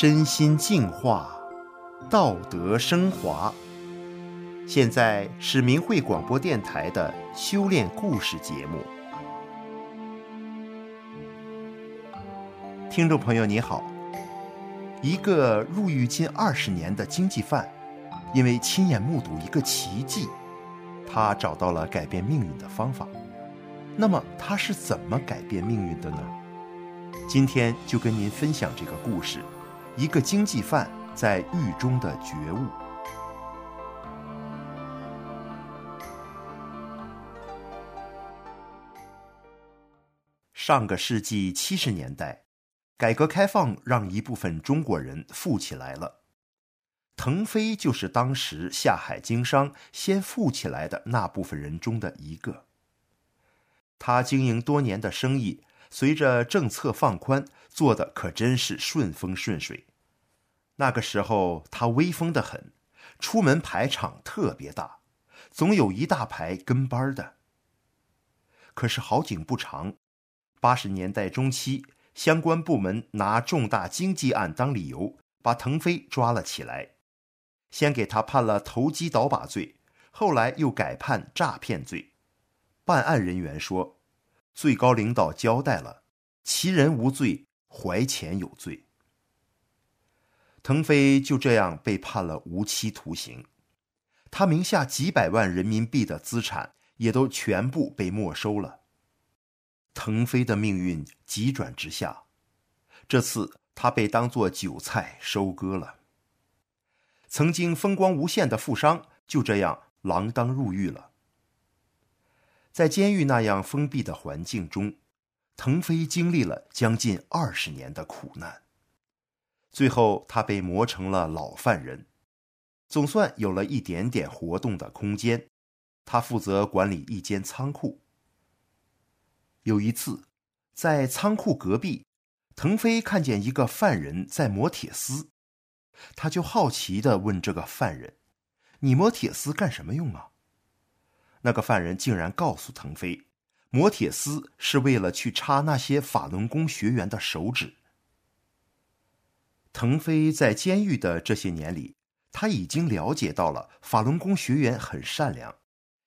身心净化，道德升华。现在是明慧广播电台的修炼故事节目。听众朋友，你好。一个入狱近二十年的经济犯，因为亲眼目睹一个奇迹，他找到了改变命运的方法。那么他是怎么改变命运的呢？今天就跟您分享这个故事。一个经济犯在狱中的觉悟。上个世纪七十年代，改革开放让一部分中国人富起来了。腾飞就是当时下海经商先富起来的那部分人中的一个。他经营多年的生意，随着政策放宽，做的可真是顺风顺水。那个时候他威风得很，出门排场特别大，总有一大排跟班的。可是好景不长，八十年代中期，相关部门拿重大经济案当理由，把腾飞抓了起来，先给他判了投机倒把罪，后来又改判诈骗罪。办案人员说，最高领导交代了，其人无罪，怀钱有罪。腾飞就这样被判了无期徒刑，他名下几百万人民币的资产也都全部被没收了。腾飞的命运急转直下，这次他被当作韭菜收割了。曾经风光无限的富商就这样锒铛入狱了。在监狱那样封闭的环境中，腾飞经历了将近二十年的苦难。最后，他被磨成了老犯人，总算有了一点点活动的空间。他负责管理一间仓库。有一次，在仓库隔壁，腾飞看见一个犯人在磨铁丝，他就好奇地问这个犯人：“你磨铁丝干什么用啊？”那个犯人竟然告诉腾飞：“磨铁丝是为了去插那些法轮功学员的手指。”腾飞在监狱的这些年里，他已经了解到了法轮功学员很善良，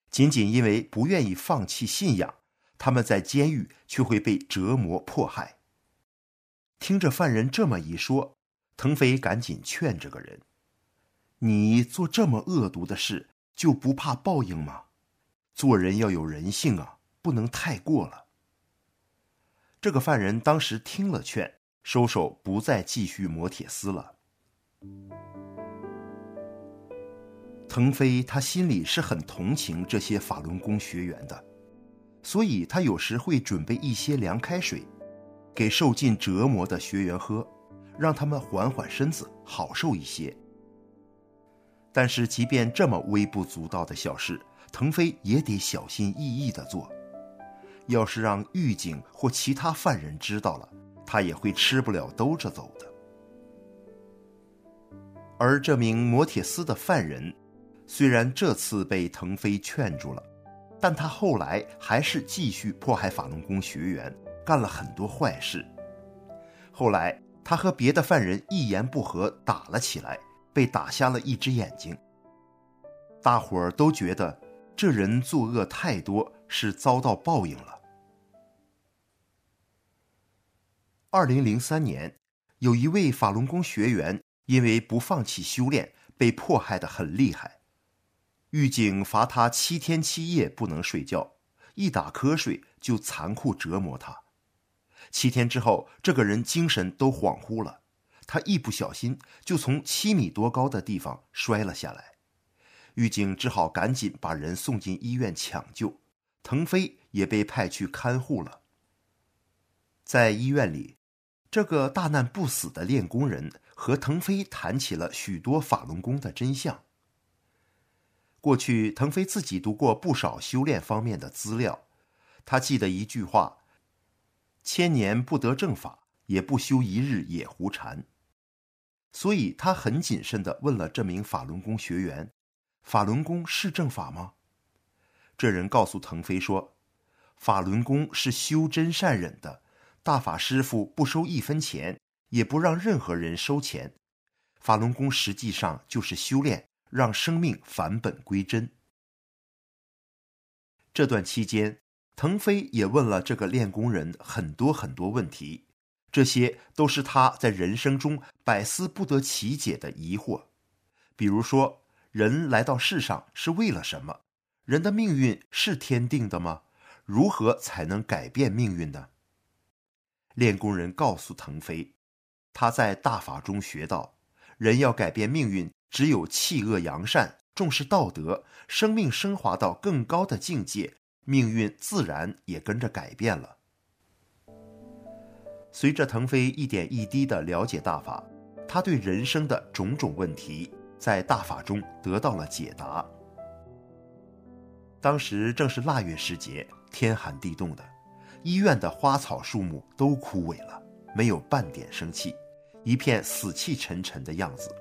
仅仅因为不愿意放弃信仰，他们在监狱却会被折磨迫害。听着犯人这么一说，腾飞赶紧劝这个人：“你做这么恶毒的事，就不怕报应吗？做人要有人性啊，不能太过了。”这个犯人当时听了劝。收手，不再继续磨铁丝了。腾飞他心里是很同情这些法轮功学员的，所以他有时会准备一些凉开水，给受尽折磨的学员喝，让他们缓缓身子，好受一些。但是，即便这么微不足道的小事，腾飞也得小心翼翼地做。要是让狱警或其他犯人知道了，他也会吃不了兜着走的。而这名磨铁丝的犯人，虽然这次被腾飞劝住了，但他后来还是继续迫害法轮功学员，干了很多坏事。后来他和别的犯人一言不合打了起来，被打瞎了一只眼睛。大伙儿都觉得这人作恶太多，是遭到报应了。二零零三年，有一位法轮功学员因为不放弃修炼，被迫害得很厉害。狱警罚他七天七夜不能睡觉，一打瞌睡就残酷折磨他。七天之后，这个人精神都恍惚了，他一不小心就从七米多高的地方摔了下来。狱警只好赶紧把人送进医院抢救，腾飞也被派去看护了。在医院里。这个大难不死的练功人和腾飞谈起了许多法轮功的真相。过去，腾飞自己读过不少修炼方面的资料，他记得一句话：“千年不得正法，也不修一日也胡缠。”所以，他很谨慎地问了这名法轮功学员：“法轮功是正法吗？”这人告诉腾飞说：“法轮功是修真善忍的。”大法师父不收一分钱，也不让任何人收钱。法轮功实际上就是修炼，让生命返本归真。这段期间，腾飞也问了这个练功人很多很多问题，这些都是他在人生中百思不得其解的疑惑。比如说，人来到世上是为了什么？人的命运是天定的吗？如何才能改变命运呢？练功人告诉腾飞，他在大法中学到，人要改变命运，只有弃恶扬善，重视道德，生命升华到更高的境界，命运自然也跟着改变了。随着腾飞一点一滴的了解大法，他对人生的种种问题，在大法中得到了解答。当时正是腊月时节，天寒地冻的。医院的花草树木都枯萎了，没有半点生气，一片死气沉沉的样子。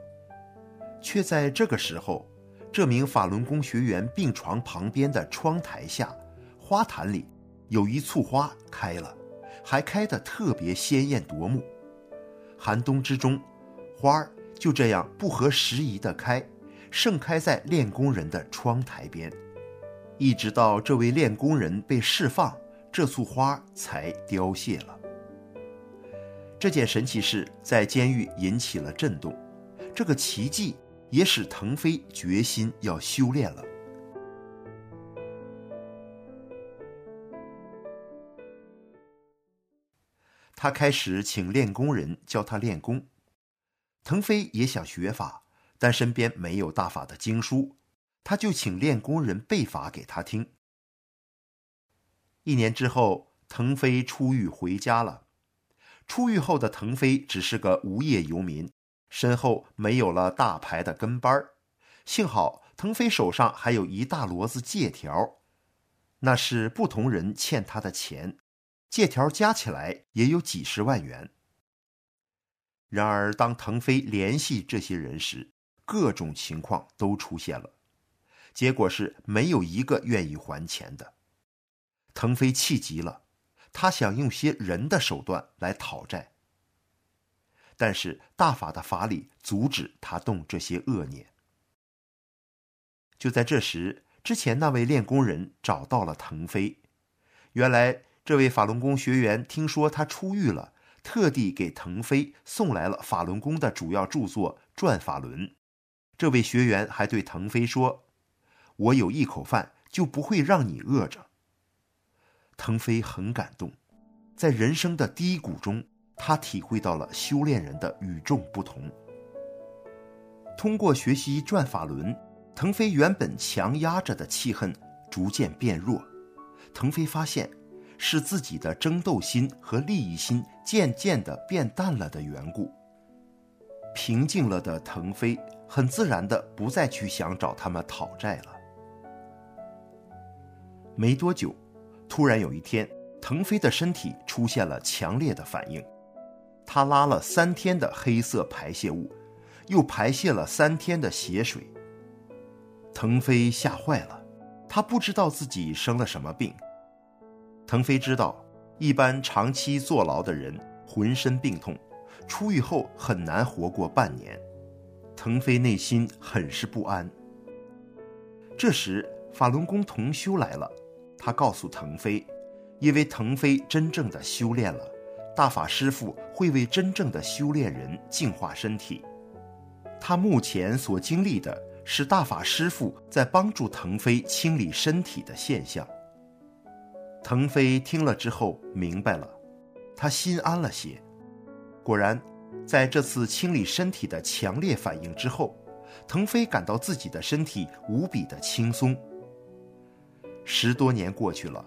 却在这个时候，这名法轮功学员病床旁边的窗台下，花坛里有一簇花开了，还开得特别鲜艳夺目。寒冬之中，花儿就这样不合时宜地开，盛开在练功人的窗台边，一直到这位练功人被释放。这簇花才凋谢了。这件神奇事在监狱引起了震动，这个奇迹也使腾飞决心要修炼了。他开始请练功人教他练功。腾飞也想学法，但身边没有大法的经书，他就请练功人背法给他听。一年之后，腾飞出狱回家了。出狱后的腾飞只是个无业游民，身后没有了大牌的跟班儿。幸好腾飞手上还有一大摞子借条，那是不同人欠他的钱，借条加起来也有几十万元。然而，当腾飞联系这些人时，各种情况都出现了，结果是没有一个愿意还钱的。腾飞气急了，他想用些人的手段来讨债，但是大法的法理阻止他动这些恶念。就在这时，之前那位练功人找到了腾飞。原来这位法轮功学员听说他出狱了，特地给腾飞送来了法轮功的主要著作《转法轮》。这位学员还对腾飞说：“我有一口饭，就不会让你饿着。”腾飞很感动，在人生的低谷中，他体会到了修炼人的与众不同。通过学习转法轮，腾飞原本强压着的气恨逐渐变弱。腾飞发现，是自己的争斗心和利益心渐渐的变淡了的缘故。平静了的腾飞，很自然的不再去想找他们讨债了。没多久。突然有一天，腾飞的身体出现了强烈的反应，他拉了三天的黑色排泄物，又排泄了三天的血水。腾飞吓坏了，他不知道自己生了什么病。腾飞知道，一般长期坐牢的人浑身病痛，出狱后很难活过半年。腾飞内心很是不安。这时，法轮功同修来了。他告诉腾飞，因为腾飞真正的修炼了，大法师父会为真正的修炼人净化身体。他目前所经历的是大法师父在帮助腾飞清理身体的现象。腾飞听了之后明白了，他心安了些。果然，在这次清理身体的强烈反应之后，腾飞感到自己的身体无比的轻松。十多年过去了，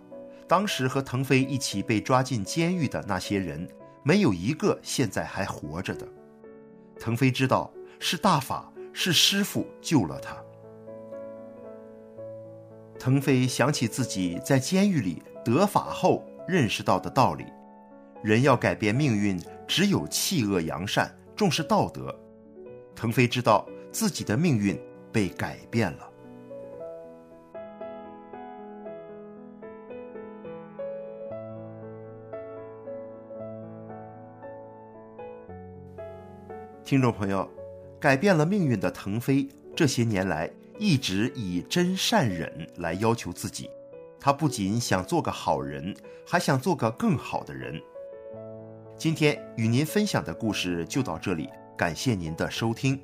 当时和腾飞一起被抓进监狱的那些人，没有一个现在还活着的。腾飞知道是大法，是师傅救了他。腾飞想起自己在监狱里得法后认识到的道理：人要改变命运，只有弃恶扬善，重视道德。腾飞知道自己的命运被改变了。听众朋友，改变了命运的腾飞，这些年来一直以真善忍来要求自己。他不仅想做个好人，还想做个更好的人。今天与您分享的故事就到这里，感谢您的收听。